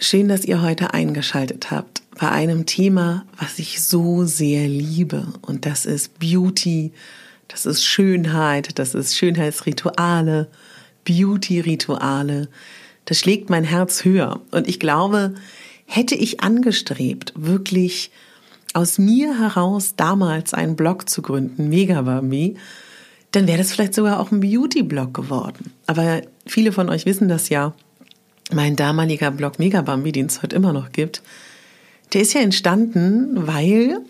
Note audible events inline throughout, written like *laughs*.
Schön, dass ihr heute eingeschaltet habt bei einem Thema, was ich so sehr liebe. Und das ist Beauty, das ist Schönheit, das ist Schönheitsrituale, Beauty-Rituale. Das schlägt mein Herz höher. Und ich glaube, hätte ich angestrebt, wirklich aus mir heraus damals einen Blog zu gründen, Megabambi, dann wäre das vielleicht sogar auch ein Beauty-Blog geworden. Aber viele von euch wissen das ja mein damaliger Blog Megabambi, den es heute immer noch gibt, der ist ja entstanden, weil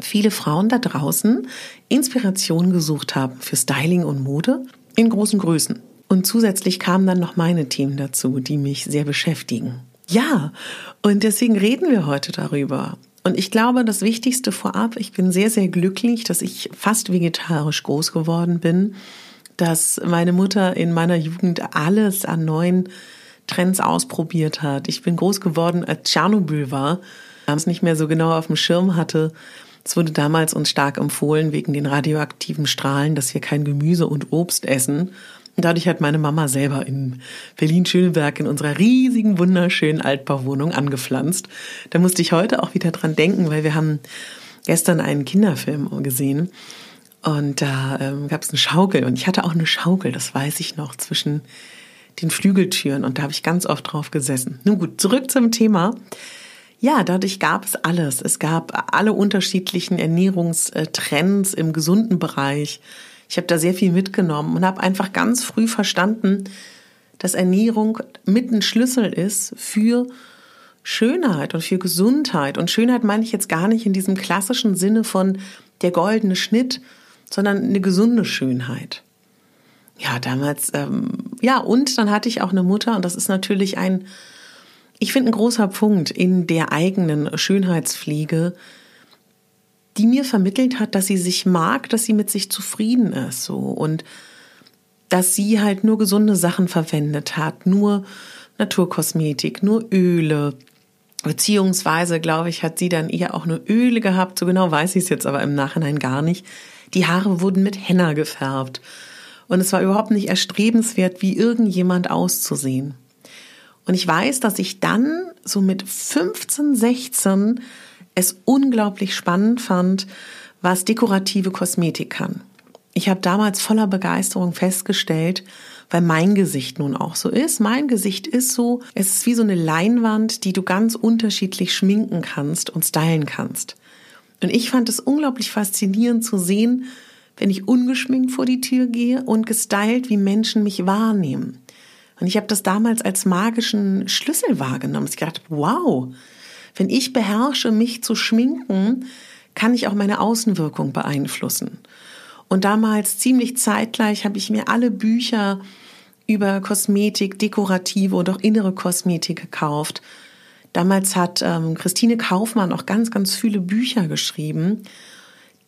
viele Frauen da draußen Inspiration gesucht haben für Styling und Mode in großen Größen. Und zusätzlich kamen dann noch meine Themen dazu, die mich sehr beschäftigen. Ja, und deswegen reden wir heute darüber. Und ich glaube, das Wichtigste vorab, ich bin sehr, sehr glücklich, dass ich fast vegetarisch groß geworden bin, dass meine Mutter in meiner Jugend alles an neuen Trends ausprobiert hat. Ich bin groß geworden, als Tschernobyl war, es nicht mehr so genau auf dem Schirm hatte. Es wurde damals uns stark empfohlen wegen den radioaktiven Strahlen, dass wir kein Gemüse und Obst essen. Und dadurch hat meine Mama selber in Berlin-Schöneberg in unserer riesigen, wunderschönen Altbauwohnung angepflanzt. Da musste ich heute auch wieder dran denken, weil wir haben gestern einen Kinderfilm gesehen. Und da ähm, gab es eine Schaukel und ich hatte auch eine Schaukel, das weiß ich noch, zwischen den Flügeltüren und da habe ich ganz oft drauf gesessen. Nun gut, zurück zum Thema. Ja, dadurch gab es alles. Es gab alle unterschiedlichen Ernährungstrends im gesunden Bereich. Ich habe da sehr viel mitgenommen und habe einfach ganz früh verstanden, dass Ernährung mit ein Schlüssel ist für Schönheit und für Gesundheit. Und Schönheit meine ich jetzt gar nicht in diesem klassischen Sinne von der goldene Schnitt, sondern eine gesunde Schönheit ja, damals, ähm, ja, und dann hatte ich auch eine Mutter und das ist natürlich ein, ich finde, ein großer Punkt in der eigenen Schönheitspflege, die mir vermittelt hat, dass sie sich mag, dass sie mit sich zufrieden ist, so und dass sie halt nur gesunde Sachen verwendet hat, nur Naturkosmetik, nur Öle, beziehungsweise, glaube ich, hat sie dann eher auch nur Öle gehabt, so genau weiß ich es jetzt aber im Nachhinein gar nicht. Die Haare wurden mit Henna gefärbt. Und es war überhaupt nicht erstrebenswert, wie irgendjemand auszusehen. Und ich weiß, dass ich dann so mit 15, 16 es unglaublich spannend fand, was dekorative Kosmetik kann. Ich habe damals voller Begeisterung festgestellt, weil mein Gesicht nun auch so ist. Mein Gesicht ist so, es ist wie so eine Leinwand, die du ganz unterschiedlich schminken kannst und stylen kannst. Und ich fand es unglaublich faszinierend zu sehen, wenn ich ungeschminkt vor die Tür gehe und gestylt, wie Menschen mich wahrnehmen. Und ich habe das damals als magischen Schlüssel wahrgenommen. Ich dachte, wow, wenn ich beherrsche, mich zu schminken, kann ich auch meine Außenwirkung beeinflussen. Und damals ziemlich zeitgleich habe ich mir alle Bücher über Kosmetik, dekorative und auch innere Kosmetik gekauft. Damals hat ähm, Christine Kaufmann auch ganz, ganz viele Bücher geschrieben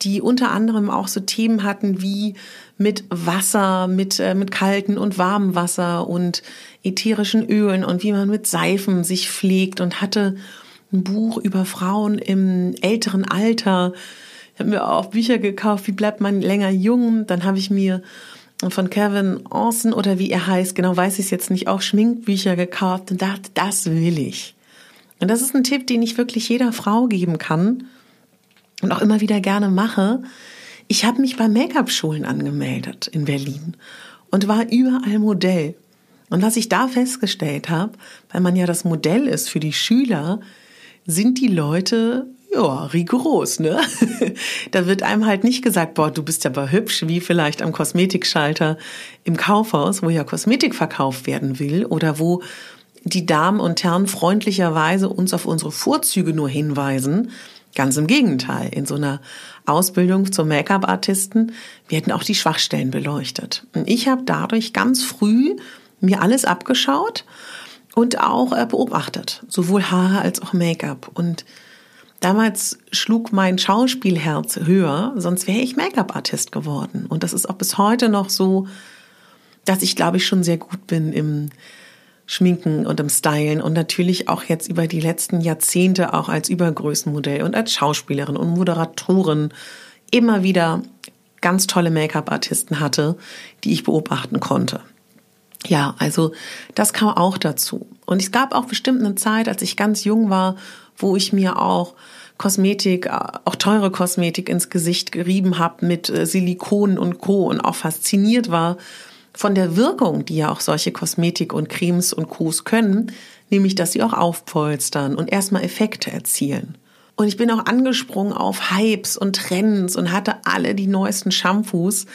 die unter anderem auch so Themen hatten wie mit Wasser, mit, äh, mit kalten und warmem Wasser und ätherischen Ölen und wie man mit Seifen sich pflegt und hatte ein Buch über Frauen im älteren Alter, Ich habe mir auch Bücher gekauft, wie bleibt man länger jung. Dann habe ich mir von Kevin Orson oder wie er heißt, genau weiß ich es jetzt nicht, auch Schminkbücher gekauft und dachte, das will ich. Und das ist ein Tipp, den ich wirklich jeder Frau geben kann und auch immer wieder gerne mache. Ich habe mich bei Make-up-Schulen angemeldet in Berlin und war überall Modell. Und was ich da festgestellt habe, weil man ja das Modell ist für die Schüler, sind die Leute ja, rigoros, ne? *laughs* da wird einem halt nicht gesagt, boah, du bist aber hübsch, wie vielleicht am Kosmetikschalter im Kaufhaus, wo ja Kosmetik verkauft werden will oder wo die Damen und Herren freundlicherweise uns auf unsere Vorzüge nur hinweisen. Ganz im Gegenteil. In so einer Ausbildung zum Make-up-Artisten werden auch die Schwachstellen beleuchtet. Und ich habe dadurch ganz früh mir alles abgeschaut und auch äh, beobachtet, sowohl Haare als auch Make-up. Und damals schlug mein Schauspielherz höher, sonst wäre ich Make-up-Artist geworden. Und das ist auch bis heute noch so, dass ich, glaube ich, schon sehr gut bin im Schminken und im Stylen und natürlich auch jetzt über die letzten Jahrzehnte auch als Übergrößenmodell und als Schauspielerin und Moderatorin immer wieder ganz tolle Make-up-Artisten hatte, die ich beobachten konnte. Ja, also das kam auch dazu. Und es gab auch bestimmt eine Zeit, als ich ganz jung war, wo ich mir auch Kosmetik, auch teure Kosmetik ins Gesicht gerieben habe mit äh, Silikon und Co. und auch fasziniert war von der Wirkung, die ja auch solche Kosmetik und Cremes und Co's können, nämlich dass sie auch aufpolstern und erstmal Effekte erzielen. Und ich bin auch angesprungen auf Hypes und Trends und hatte alle die neuesten Shampoos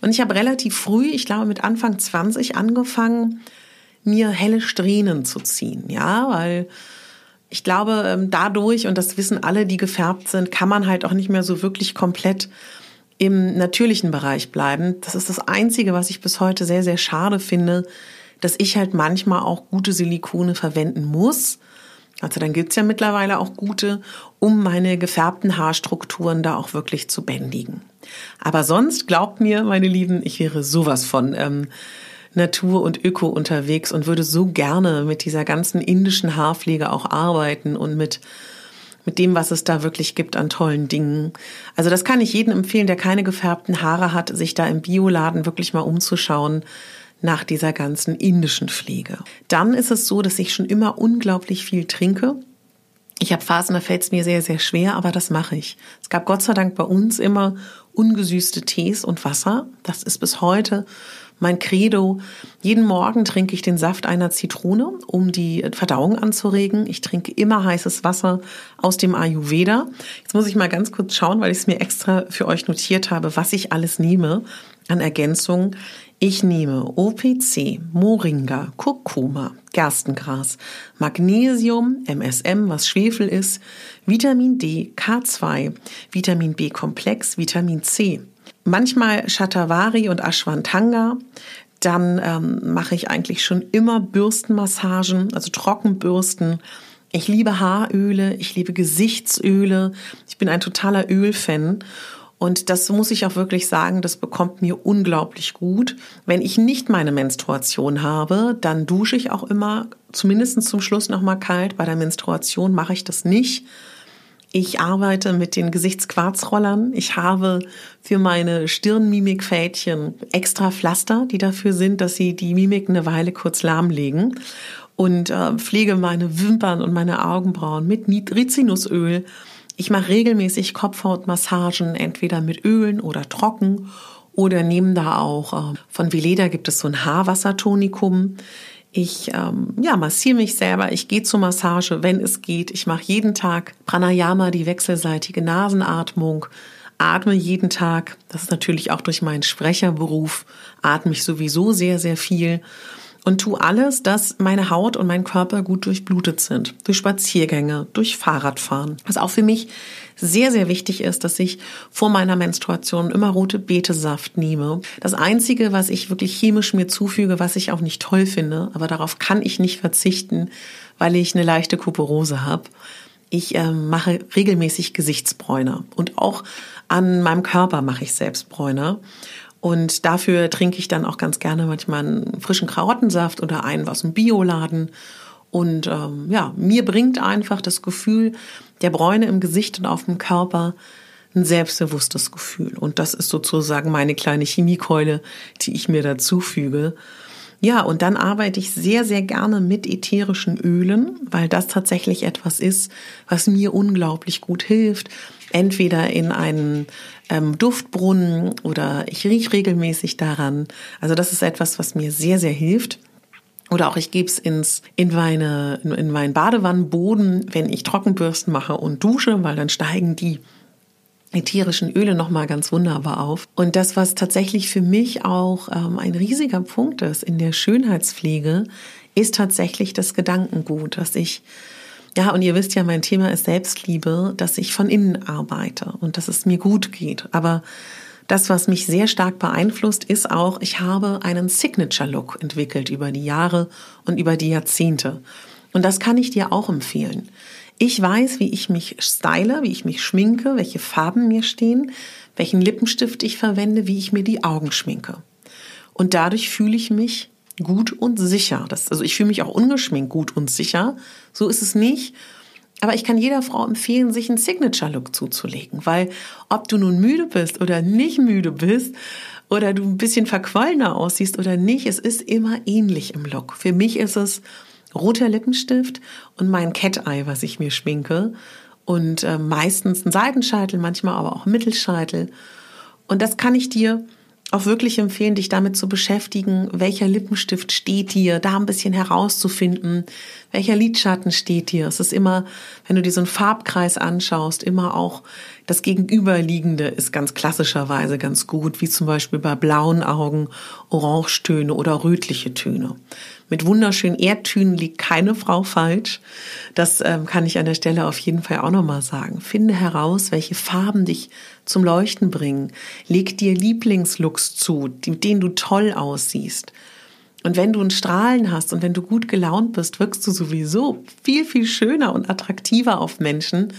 und ich habe relativ früh, ich glaube mit Anfang 20 angefangen, mir helle Strähnen zu ziehen. Ja, weil ich glaube, ähm, dadurch, und das wissen alle, die gefärbt sind, kann man halt auch nicht mehr so wirklich komplett im natürlichen Bereich bleiben. Das ist das Einzige, was ich bis heute sehr, sehr schade finde, dass ich halt manchmal auch gute Silikone verwenden muss. Also dann gibt's ja mittlerweile auch gute, um meine gefärbten Haarstrukturen da auch wirklich zu bändigen. Aber sonst glaubt mir, meine Lieben, ich wäre sowas von ähm, Natur und Öko unterwegs und würde so gerne mit dieser ganzen indischen Haarpflege auch arbeiten und mit mit dem, was es da wirklich gibt an tollen Dingen. Also das kann ich jedem empfehlen, der keine gefärbten Haare hat, sich da im Bioladen wirklich mal umzuschauen nach dieser ganzen indischen Pflege. Dann ist es so, dass ich schon immer unglaublich viel trinke. Ich habe Phasen, da fällt es mir sehr, sehr schwer, aber das mache ich. Es gab Gott sei Dank bei uns immer ungesüßte Tees und Wasser. Das ist bis heute mein Credo. Jeden Morgen trinke ich den Saft einer Zitrone, um die Verdauung anzuregen. Ich trinke immer heißes Wasser aus dem Ayurveda. Jetzt muss ich mal ganz kurz schauen, weil ich es mir extra für euch notiert habe, was ich alles nehme an Ergänzungen. Ich nehme OPC, Moringa, Kurkuma, Gerstengras, Magnesium, MSM, was Schwefel ist, Vitamin D, K2, Vitamin B-Komplex, Vitamin C. Manchmal Shatavari und Ashwantanga. Dann ähm, mache ich eigentlich schon immer Bürstenmassagen, also Trockenbürsten. Ich liebe Haaröle, ich liebe Gesichtsöle. Ich bin ein totaler Ölfan. Und das muss ich auch wirklich sagen, das bekommt mir unglaublich gut. Wenn ich nicht meine Menstruation habe, dann dusche ich auch immer, zumindest zum Schluss nochmal kalt. Bei der Menstruation mache ich das nicht. Ich arbeite mit den Gesichtsquarzrollern. Ich habe für meine Stirnmimikfädchen extra Pflaster, die dafür sind, dass sie die Mimik eine Weile kurz lahmlegen. Und äh, pflege meine Wimpern und meine Augenbrauen mit Rizinusöl ich mache regelmäßig Kopfhautmassagen, entweder mit Ölen oder trocken oder nehme da auch, äh, von Veleda gibt es so ein Haarwassertonikum. Ich ähm, ja, massiere mich selber, ich gehe zur Massage, wenn es geht. Ich mache jeden Tag Pranayama, die wechselseitige Nasenatmung, atme jeden Tag. Das ist natürlich auch durch meinen Sprecherberuf, atme ich sowieso sehr, sehr viel und tu alles, dass meine Haut und mein Körper gut durchblutet sind. Durch Spaziergänge, durch Fahrradfahren. Was auch für mich sehr, sehr wichtig ist, dass ich vor meiner Menstruation immer rote Betesaft nehme. Das Einzige, was ich wirklich chemisch mir zufüge, was ich auch nicht toll finde, aber darauf kann ich nicht verzichten, weil ich eine leichte Kuperose habe. Ich äh, mache regelmäßig Gesichtsbräuner und auch an meinem Körper mache ich selbst Bräuner. Und dafür trinke ich dann auch ganz gerne manchmal einen frischen Karottensaft oder einen aus dem Bioladen. Und ähm, ja, mir bringt einfach das Gefühl der Bräune im Gesicht und auf dem Körper ein selbstbewusstes Gefühl. Und das ist sozusagen meine kleine Chemiekeule, die ich mir dazu füge. Ja, und dann arbeite ich sehr, sehr gerne mit ätherischen Ölen, weil das tatsächlich etwas ist, was mir unglaublich gut hilft. Entweder in einen ähm, Duftbrunnen oder ich rieche regelmäßig daran. Also das ist etwas, was mir sehr, sehr hilft. Oder auch ich gebe es ins in meine in meinen Badewannenboden, wenn ich Trockenbürsten mache und dusche, weil dann steigen die ätherischen Öle nochmal ganz wunderbar auf. Und das, was tatsächlich für mich auch ähm, ein riesiger Punkt ist in der Schönheitspflege, ist tatsächlich das Gedankengut, dass ich, ja, und ihr wisst ja, mein Thema ist Selbstliebe, dass ich von innen arbeite und dass es mir gut geht. Aber das, was mich sehr stark beeinflusst, ist auch, ich habe einen Signature-Look entwickelt über die Jahre und über die Jahrzehnte. Und das kann ich dir auch empfehlen. Ich weiß, wie ich mich style, wie ich mich schminke, welche Farben mir stehen, welchen Lippenstift ich verwende, wie ich mir die Augen schminke. Und dadurch fühle ich mich gut und sicher. Das, also ich fühle mich auch ungeschminkt gut und sicher. So ist es nicht. Aber ich kann jeder Frau empfehlen, sich einen Signature-Look zuzulegen, weil ob du nun müde bist oder nicht müde bist oder du ein bisschen verquollener aussiehst oder nicht, es ist immer ähnlich im Look. Für mich ist es roter Lippenstift und mein Cat-Eye, was ich mir schminke. Und äh, meistens ein Seitenscheitel, manchmal aber auch Mittelscheitel. Und das kann ich dir auch wirklich empfehlen, dich damit zu beschäftigen, welcher Lippenstift steht dir, da ein bisschen herauszufinden, welcher Lidschatten steht dir. Es ist immer, wenn du dir so einen Farbkreis anschaust, immer auch das Gegenüberliegende ist ganz klassischerweise ganz gut, wie zum Beispiel bei blauen Augen Orangetöne oder rötliche Töne. Mit wunderschönen Erdtönen liegt keine Frau falsch. Das ähm, kann ich an der Stelle auf jeden Fall auch nochmal sagen. Finde heraus, welche Farben dich zum Leuchten bringen. Leg dir Lieblingslooks zu, mit denen du toll aussiehst. Und wenn du ein Strahlen hast und wenn du gut gelaunt bist, wirkst du sowieso viel, viel schöner und attraktiver auf Menschen,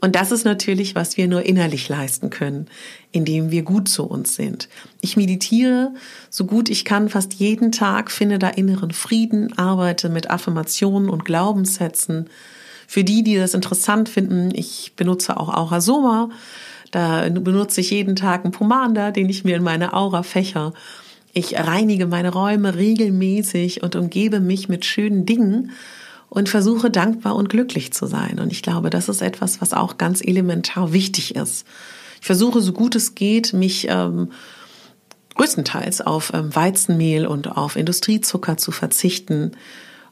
und das ist natürlich, was wir nur innerlich leisten können, indem wir gut zu uns sind. Ich meditiere so gut ich kann fast jeden Tag, finde da inneren Frieden, arbeite mit Affirmationen und Glaubenssätzen. Für die, die das interessant finden, ich benutze auch Aurasoma. Da benutze ich jeden Tag einen Pomander, den ich mir in meine Aura fächer. Ich reinige meine Räume regelmäßig und umgebe mich mit schönen Dingen und versuche dankbar und glücklich zu sein. Und ich glaube, das ist etwas, was auch ganz elementar wichtig ist. Ich versuche, so gut es geht, mich ähm, größtenteils auf ähm, Weizenmehl und auf Industriezucker zu verzichten.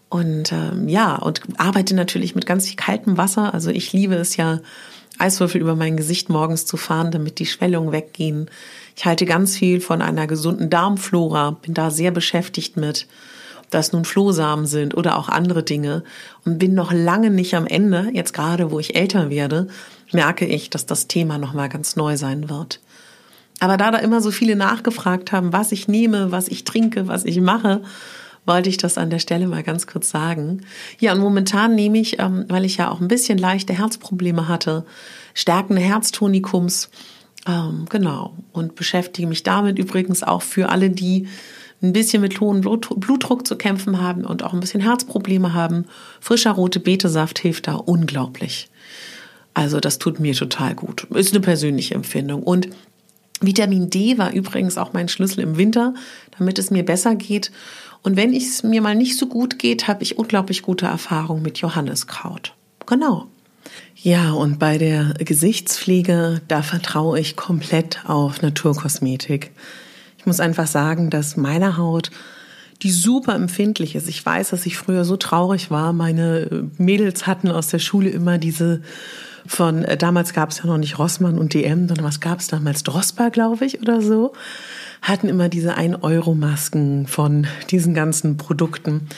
Und ähm, ja, und arbeite natürlich mit ganz kaltem Wasser. Also ich liebe es ja, Eiswürfel über mein Gesicht morgens zu fahren, damit die Schwellungen weggehen. Ich halte ganz viel von einer gesunden Darmflora, bin da sehr beschäftigt mit das nun Flohsamen sind oder auch andere Dinge und bin noch lange nicht am Ende. Jetzt gerade, wo ich älter werde, merke ich, dass das Thema noch mal ganz neu sein wird. Aber da da immer so viele nachgefragt haben, was ich nehme, was ich trinke, was ich mache, wollte ich das an der Stelle mal ganz kurz sagen. Ja, und momentan nehme ich, ähm, weil ich ja auch ein bisschen leichte Herzprobleme hatte, stärkende Herztonikums, ähm, genau, und beschäftige mich damit übrigens auch für alle, die ein bisschen mit hohem Blutdruck zu kämpfen haben und auch ein bisschen Herzprobleme haben, frischer rote Betesaft hilft da unglaublich. Also das tut mir total gut. Ist eine persönliche Empfindung. Und Vitamin D war übrigens auch mein Schlüssel im Winter, damit es mir besser geht. Und wenn es mir mal nicht so gut geht, habe ich unglaublich gute Erfahrungen mit Johanniskraut. Genau. Ja, und bei der Gesichtspflege, da vertraue ich komplett auf Naturkosmetik. Ich muss einfach sagen, dass meine Haut die super empfindlich ist. Ich weiß, dass ich früher so traurig war. Meine Mädels hatten aus der Schule immer diese von, äh, damals gab es ja noch nicht Rossmann und DM, sondern was gab es damals? Drosper, glaube ich, oder so. Hatten immer diese 1-Euro-Masken von diesen ganzen Produkten.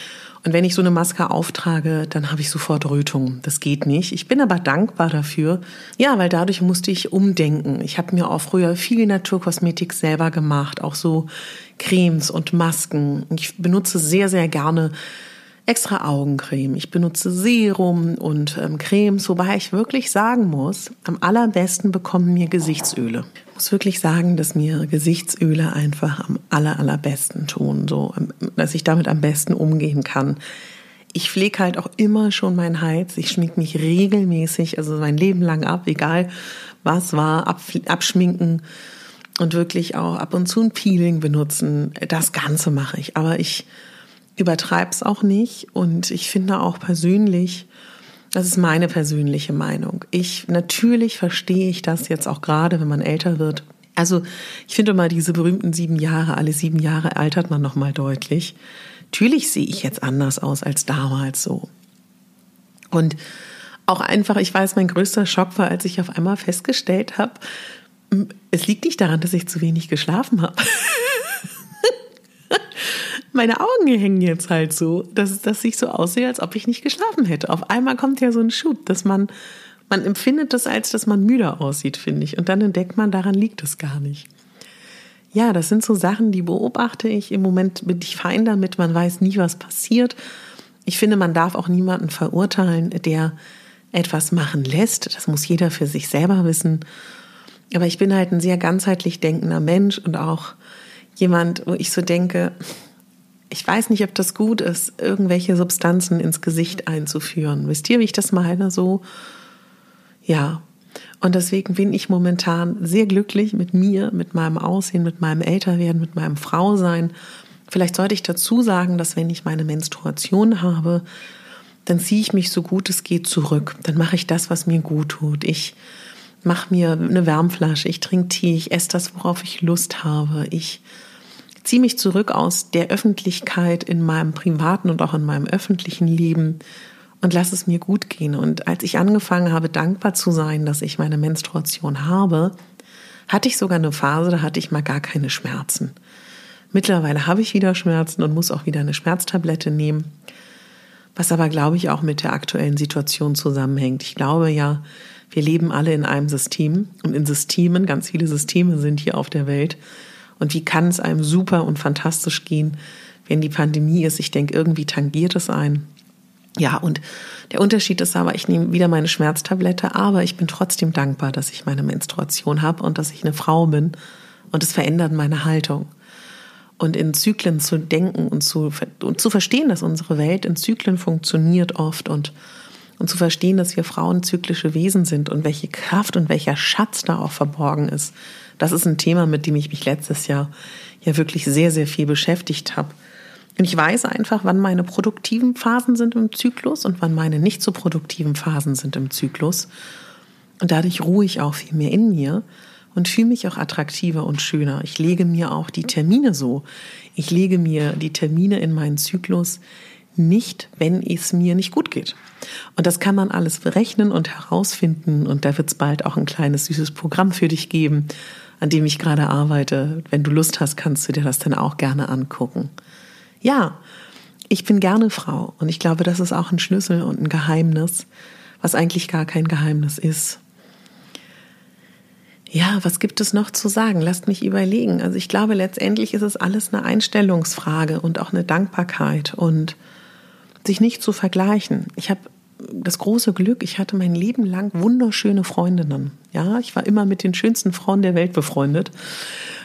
Und wenn ich so eine Maske auftrage, dann habe ich sofort Rötung. Das geht nicht. Ich bin aber dankbar dafür. Ja, weil dadurch musste ich umdenken. Ich habe mir auch früher viel Naturkosmetik selber gemacht, auch so Cremes und Masken. Ich benutze sehr, sehr gerne extra Augencreme. Ich benutze Serum und ähm, Cremes, wobei ich wirklich sagen muss, am allerbesten bekommen mir Gesichtsöle. Ich muss wirklich sagen, dass mir Gesichtsöle einfach am aller, allerbesten tun, so, ähm, dass ich damit am besten umgehen kann. Ich pflege halt auch immer schon mein Hals. Ich schmink mich regelmäßig, also mein Leben lang ab, egal was war, abschminken und wirklich auch ab und zu ein Peeling benutzen. Das Ganze mache ich. Aber ich übertreibe es auch nicht und ich finde auch persönlich, das ist meine persönliche Meinung. Ich, natürlich verstehe ich das jetzt auch gerade, wenn man älter wird. Also, ich finde mal diese berühmten sieben Jahre, alle sieben Jahre altert man nochmal deutlich. Natürlich sehe ich jetzt anders aus als damals so. Und auch einfach, ich weiß, mein größter Schock war, als ich auf einmal festgestellt habe, es liegt nicht daran, dass ich zu wenig geschlafen habe. *laughs* Meine Augen hängen jetzt halt so, dass, dass ich so aussehe, als ob ich nicht geschlafen hätte. Auf einmal kommt ja so ein Schub, dass man, man empfindet das als, dass man müde aussieht, finde ich. Und dann entdeckt man, daran liegt es gar nicht. Ja, das sind so Sachen, die beobachte ich. Im Moment bin ich fein damit, man weiß nie, was passiert. Ich finde, man darf auch niemanden verurteilen, der etwas machen lässt. Das muss jeder für sich selber wissen. Aber ich bin halt ein sehr ganzheitlich denkender Mensch und auch jemand, wo ich so denke, ich weiß nicht, ob das gut ist, irgendwelche Substanzen ins Gesicht einzuführen. Wisst ihr, wie ich das meine? So, ja. Und deswegen bin ich momentan sehr glücklich mit mir, mit meinem Aussehen, mit meinem Älterwerden, mit meinem Frausein. Vielleicht sollte ich dazu sagen, dass wenn ich meine Menstruation habe, dann ziehe ich mich so gut es geht zurück. Dann mache ich das, was mir gut tut. Ich mache mir eine Wärmflasche, ich trinke Tee, ich esse das, worauf ich Lust habe. Ich ziehe mich zurück aus der Öffentlichkeit in meinem privaten und auch in meinem öffentlichen Leben und lasse es mir gut gehen. Und als ich angefangen habe, dankbar zu sein, dass ich meine Menstruation habe, hatte ich sogar eine Phase, da hatte ich mal gar keine Schmerzen. Mittlerweile habe ich wieder Schmerzen und muss auch wieder eine Schmerztablette nehmen, was aber, glaube ich, auch mit der aktuellen Situation zusammenhängt. Ich glaube ja, wir leben alle in einem System und in Systemen, ganz viele Systeme sind hier auf der Welt. Und wie kann es einem super und fantastisch gehen, wenn die Pandemie ist? Ich denke, irgendwie tangiert es ein. Ja, und der Unterschied ist aber, ich nehme wieder meine Schmerztablette, aber ich bin trotzdem dankbar, dass ich meine Menstruation habe und dass ich eine Frau bin. Und es verändert meine Haltung. Und in Zyklen zu denken und zu, und zu verstehen, dass unsere Welt in Zyklen funktioniert oft und und zu verstehen, dass wir Frauen zyklische Wesen sind und welche Kraft und welcher Schatz da auch verborgen ist. Das ist ein Thema, mit dem ich mich letztes Jahr ja wirklich sehr, sehr viel beschäftigt habe. Und ich weiß einfach, wann meine produktiven Phasen sind im Zyklus und wann meine nicht so produktiven Phasen sind im Zyklus. Und dadurch ruhe ich auch viel mehr in mir und fühle mich auch attraktiver und schöner. Ich lege mir auch die Termine so. Ich lege mir die Termine in meinen Zyklus nicht, wenn es mir nicht gut geht. Und das kann man alles berechnen und herausfinden. Und da wird es bald auch ein kleines süßes Programm für dich geben, an dem ich gerade arbeite. Wenn du Lust hast, kannst du dir das dann auch gerne angucken. Ja, ich bin gerne Frau und ich glaube, das ist auch ein Schlüssel und ein Geheimnis, was eigentlich gar kein Geheimnis ist. Ja, was gibt es noch zu sagen? Lasst mich überlegen. Also ich glaube, letztendlich ist es alles eine Einstellungsfrage und auch eine Dankbarkeit und sich nicht zu vergleichen. Ich habe das große Glück, ich hatte mein Leben lang wunderschöne Freundinnen. Ja, ich war immer mit den schönsten Frauen der Welt befreundet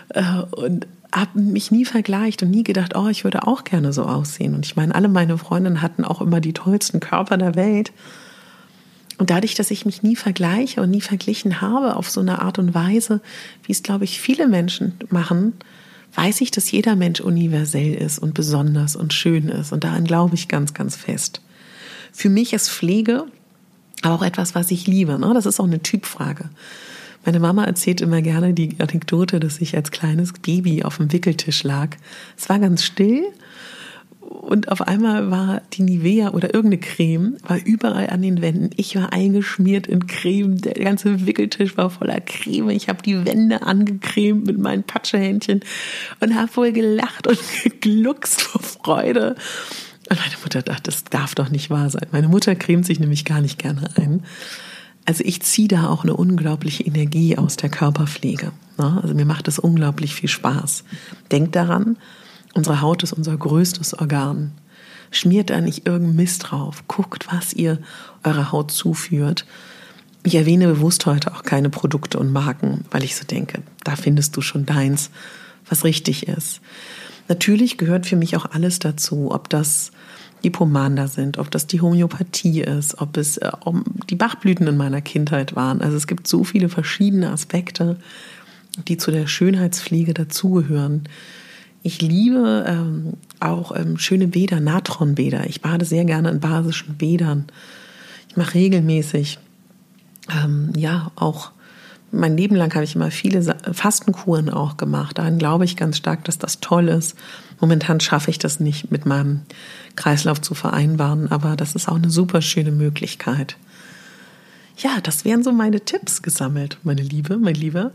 äh, und habe mich nie vergleicht und nie gedacht, oh, ich würde auch gerne so aussehen. Und ich meine, alle meine Freundinnen hatten auch immer die tollsten Körper der Welt. Und dadurch, dass ich mich nie vergleiche und nie verglichen habe auf so eine Art und Weise, wie es, glaube ich, viele Menschen machen, weiß ich, dass jeder Mensch universell ist und besonders und schön ist. Und daran glaube ich ganz, ganz fest. Für mich ist Pflege auch etwas, was ich liebe. Ne? Das ist auch eine Typfrage. Meine Mama erzählt immer gerne die Anekdote, dass ich als kleines Baby auf dem Wickeltisch lag. Es war ganz still und auf einmal war die Nivea oder irgendeine Creme, war überall an den Wänden. Ich war eingeschmiert in Creme. Der ganze Wickeltisch war voller Creme. Ich habe die Wände angecremt mit meinen Patschehändchen und habe wohl gelacht und *laughs* gegluckst vor Freude. Und meine Mutter dachte, das darf doch nicht wahr sein. Meine Mutter cremt sich nämlich gar nicht gerne ein. Also ich ziehe da auch eine unglaubliche Energie aus der Körperpflege. Ne? Also mir macht es unglaublich viel Spaß. Denkt daran, Unsere Haut ist unser größtes Organ. Schmiert da nicht irgendein Mist drauf. Guckt, was ihr eurer Haut zuführt. Ich erwähne bewusst heute auch keine Produkte und Marken, weil ich so denke, da findest du schon deins, was richtig ist. Natürlich gehört für mich auch alles dazu, ob das die Pomander sind, ob das die Homöopathie ist, ob es äh, um die Bachblüten in meiner Kindheit waren. Also es gibt so viele verschiedene Aspekte, die zu der Schönheitspflege dazugehören. Ich liebe ähm, auch ähm, schöne Bäder, Natronbäder. Ich bade sehr gerne in basischen Bädern. Ich mache regelmäßig, ähm, ja, auch mein Leben lang habe ich immer viele Fastenkuren auch gemacht. Daran glaube ich ganz stark, dass das toll ist. Momentan schaffe ich das nicht mit meinem Kreislauf zu vereinbaren, aber das ist auch eine super schöne Möglichkeit. Ja, das wären so meine Tipps gesammelt, meine Liebe, mein Lieber.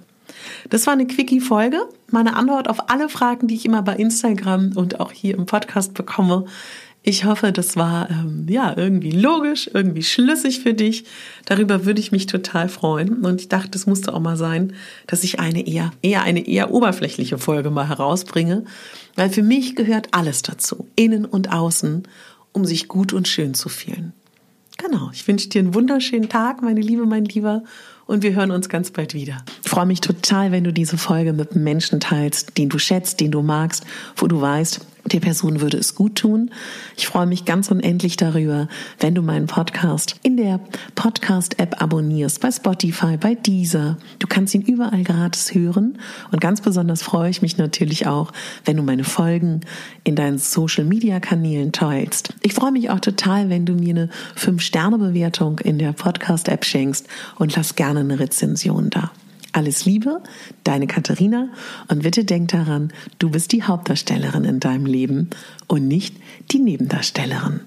Das war eine Quickie-Folge. Meine Antwort auf alle Fragen, die ich immer bei Instagram und auch hier im Podcast bekomme. Ich hoffe, das war ähm, ja irgendwie logisch, irgendwie schlüssig für dich. Darüber würde ich mich total freuen. Und ich dachte, es musste auch mal sein, dass ich eine eher, eher eine eher oberflächliche Folge mal herausbringe. Weil für mich gehört alles dazu, innen und außen, um sich gut und schön zu fühlen. Genau, ich wünsche dir einen wunderschönen Tag, meine Liebe, mein Lieber, und wir hören uns ganz bald wieder. Ich freue mich total, wenn du diese Folge mit Menschen teilst, den du schätzt, den du magst, wo du weißt, der Person würde es gut tun. Ich freue mich ganz unendlich darüber, wenn du meinen Podcast in der Podcast-App abonnierst, bei Spotify, bei Deezer. Du kannst ihn überall gratis hören. Und ganz besonders freue ich mich natürlich auch, wenn du meine Folgen in deinen Social-Media-Kanälen teilst. Ich freue mich auch total, wenn du mir eine 5-Sterne-Bewertung in der Podcast-App schenkst und lass gerne eine Rezension da. Alles Liebe, deine Katharina und bitte denk daran, du bist die Hauptdarstellerin in deinem Leben und nicht die Nebendarstellerin.